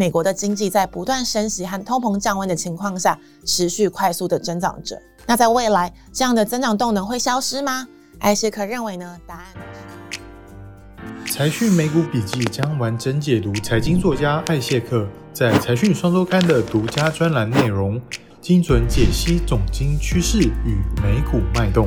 美国的经济在不断升息和通膨降温的情况下，持续快速的增长着。那在未来，这样的增长动能会消失吗？艾谢克认为呢？答案是。财讯美股笔记将完整解读财经作家艾谢克在财讯双周刊的独家专栏内容，精准解析总经趋势与美股脉动。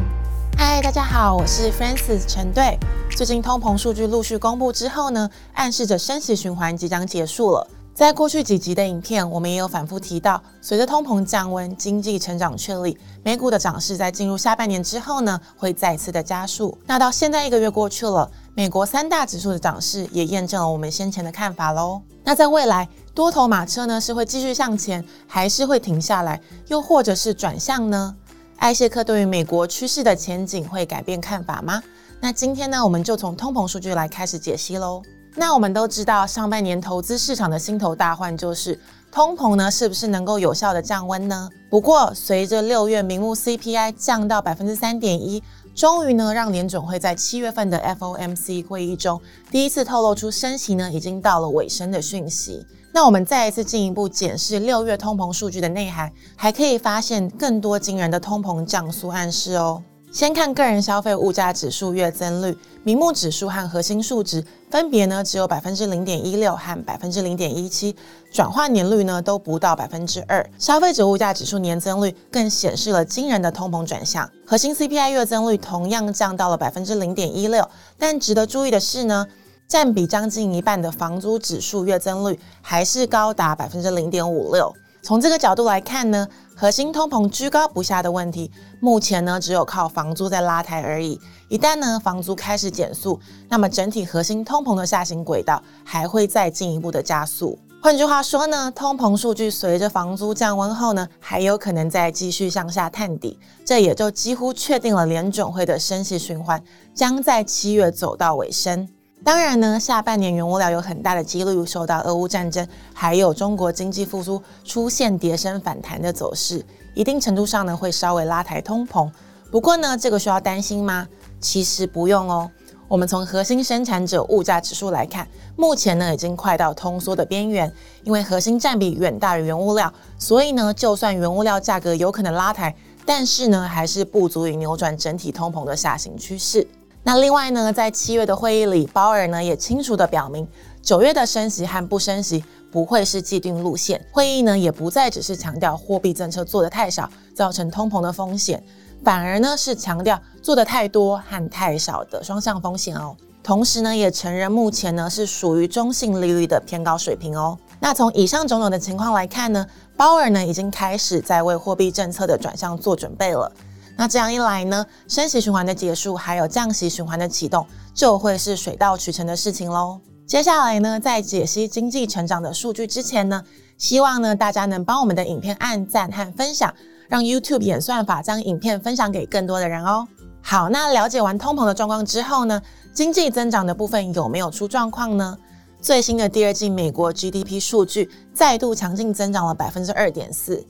嗨，大家好，我是 Francis 陈队。最近通膨数据陆续公布之后呢，暗示着升息循环即将结束了。在过去几集的影片，我们也有反复提到，随着通膨降温、经济成长确立，美股的涨势在进入下半年之后呢，会再次的加速。那到现在一个月过去了，美国三大指数的涨势也验证了我们先前的看法喽。那在未来，多头马车呢是会继续向前，还是会停下来，又或者是转向呢？艾谢克对于美国趋势的前景会改变看法吗？那今天呢，我们就从通膨数据来开始解析喽。那我们都知道，上半年投资市场的心头大患就是通膨呢，是不是能够有效的降温呢？不过，随着六月名目 CPI 降到百分之三点一，终于呢，让联准会在七月份的 FOMC 会议中第一次透露出升息呢已经到了尾声的讯息。那我们再一次进一步检视六月通膨数据的内涵，还可以发现更多惊人的通膨降速暗示哦。先看个人消费物价指数月增率，明目指数和核心数值分别呢只有百分之零点一六和百分之零点一七，转换年率呢都不到百分之二。消费者物价指数年增率更显示了惊人的通膨转向，核心 CPI 月增率同样降到了百分之零点一六。但值得注意的是呢，占比将近一半的房租指数月增率还是高达百分之零点五六。从这个角度来看呢，核心通膨居高不下的问题，目前呢只有靠房租在拉抬而已。一旦呢房租开始减速，那么整体核心通膨的下行轨道还会再进一步的加速。换句话说呢，通膨数据随着房租降温后呢，还有可能再继续向下探底，这也就几乎确定了联准会的升息循环将在七月走到尾声。当然呢，下半年原物料有很大的几率受到俄乌战争，还有中国经济复苏出现跌升反弹的走势，一定程度上呢会稍微拉抬通膨。不过呢，这个需要担心吗？其实不用哦。我们从核心生产者物价指数来看，目前呢已经快到通缩的边缘，因为核心占比远大于原物料，所以呢，就算原物料价格有可能拉抬，但是呢还是不足以扭转整体通膨的下行趋势。那另外呢，在七月的会议里，鲍尔呢也清楚地表明，九月的升息和不升息不会是既定路线。会议呢也不再只是强调货币政策做得太少，造成通膨的风险，反而呢是强调做得太多和太少的双向风险哦。同时呢，也承认目前呢是属于中性利率的偏高水平哦。那从以上种种的情况来看呢，鲍尔呢已经开始在为货币政策的转向做准备了。那这样一来呢，升息循环的结束，还有降息循环的启动，就会是水到渠成的事情喽。接下来呢，在解析经济成长的数据之前呢，希望呢大家能帮我们的影片按赞和分享，让 YouTube 演算法将影片分享给更多的人哦。好，那了解完通膨的状况之后呢，经济增长的部分有没有出状况呢？最新的第二季美国 GDP 数据再度强劲增长了百分之二点四。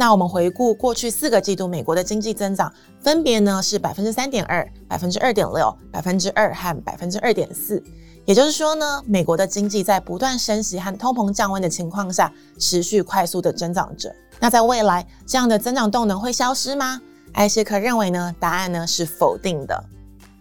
那我们回顾过去四个季度，美国的经济增长分别呢是百分之三点二、百分之二点六、百分之二和百分之二点四。也就是说呢，美国的经济在不断升息和通膨降温的情况下，持续快速的增长着。那在未来，这样的增长动能会消失吗？艾希克认为呢，答案呢是否定的。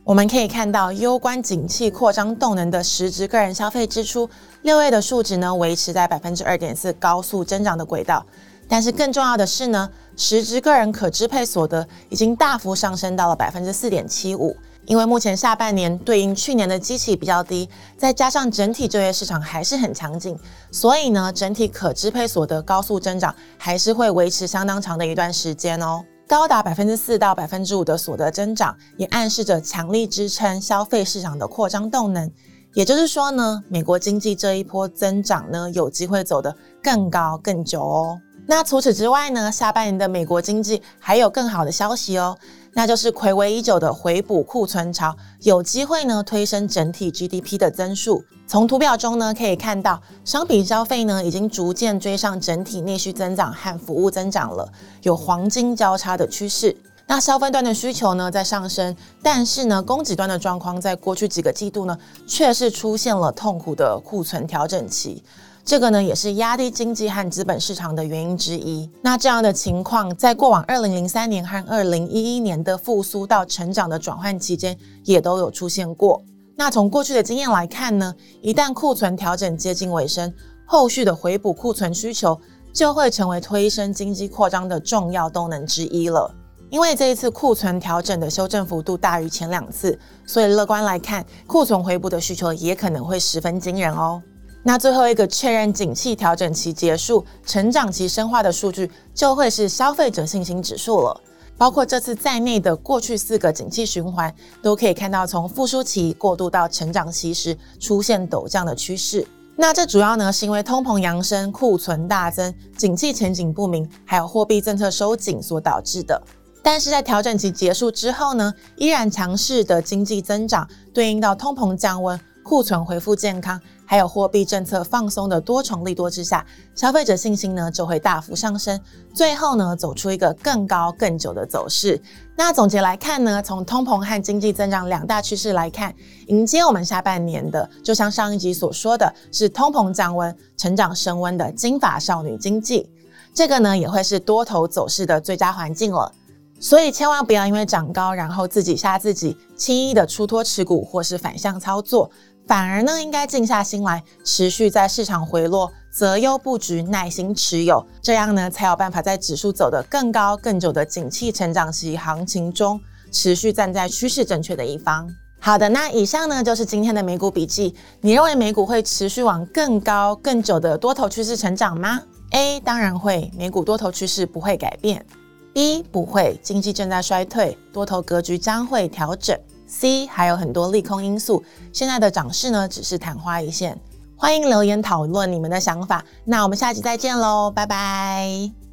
我们可以看到，攸关景气扩张动能的实质个人消费支出，六月的数值呢维持在百分之二点四高速增长的轨道。但是更重要的是呢，实质个人可支配所得已经大幅上升到了百分之四点七五。因为目前下半年对应去年的基期比较低，再加上整体就业市场还是很强劲，所以呢，整体可支配所得高速增长还是会维持相当长的一段时间哦。高达百分之四到百分之五的所得增长，也暗示着强力支撑消费市场的扩张动能。也就是说呢，美国经济这一波增长呢，有机会走得更高更久哦。那除此之外呢，下半年的美国经济还有更好的消息哦，那就是睽违已久的回补库存潮，有机会呢推升整体 GDP 的增速。从图表中呢可以看到，商品消费呢已经逐渐追上整体内需增长和服务增长了，有黄金交叉的趋势。那消费端的需求呢在上升，但是呢供给端的状况在过去几个季度呢却是出现了痛苦的库存调整期。这个呢也是压低经济和资本市场的原因之一。那这样的情况在过往二零零三年和二零一一年的复苏到成长的转换期间也都有出现过。那从过去的经验来看呢，一旦库存调整接近尾声，后续的回补库存需求就会成为推升经济扩张的重要动能之一了。因为这一次库存调整的修正幅度大于前两次，所以乐观来看，库存回补的需求也可能会十分惊人哦。那最后一个确认景气调整期结束、成长期深化的数据，就会是消费者信心指数了。包括这次在内的过去四个景气循环，都可以看到从复苏期过渡到成长期时出现陡降的趋势。那这主要呢是因为通膨扬升、库存大增、景气前景不明，还有货币政策收紧所导致的。但是在调整期结束之后呢，依然强势的经济增长，对应到通膨降温、库存恢复健康，还有货币政策放松的多重利多之下，消费者信心呢就会大幅上升，最后呢走出一个更高更久的走势。那总结来看呢，从通膨和经济增长两大趋势来看，迎接我们下半年的，就像上一集所说的是通膨降温、成长升温的金发少女经济，这个呢也会是多头走势的最佳环境了。所以千万不要因为涨高，然后自己吓自己，轻易的出脱持股或是反向操作，反而呢应该静下心来，持续在市场回落择优布局，耐心持有，这样呢才有办法在指数走得更高更久的景气成长期行情中，持续站在趋势正确的一方。好的，那以上呢就是今天的美股笔记。你认为美股会持续往更高更久的多头趋势成长吗？A 当然会，美股多头趋势不会改变。B 不会，经济正在衰退，多头格局将会调整。C 还有很多利空因素，现在的涨势呢只是昙花一现。欢迎留言讨论你们的想法，那我们下期再见喽，拜拜。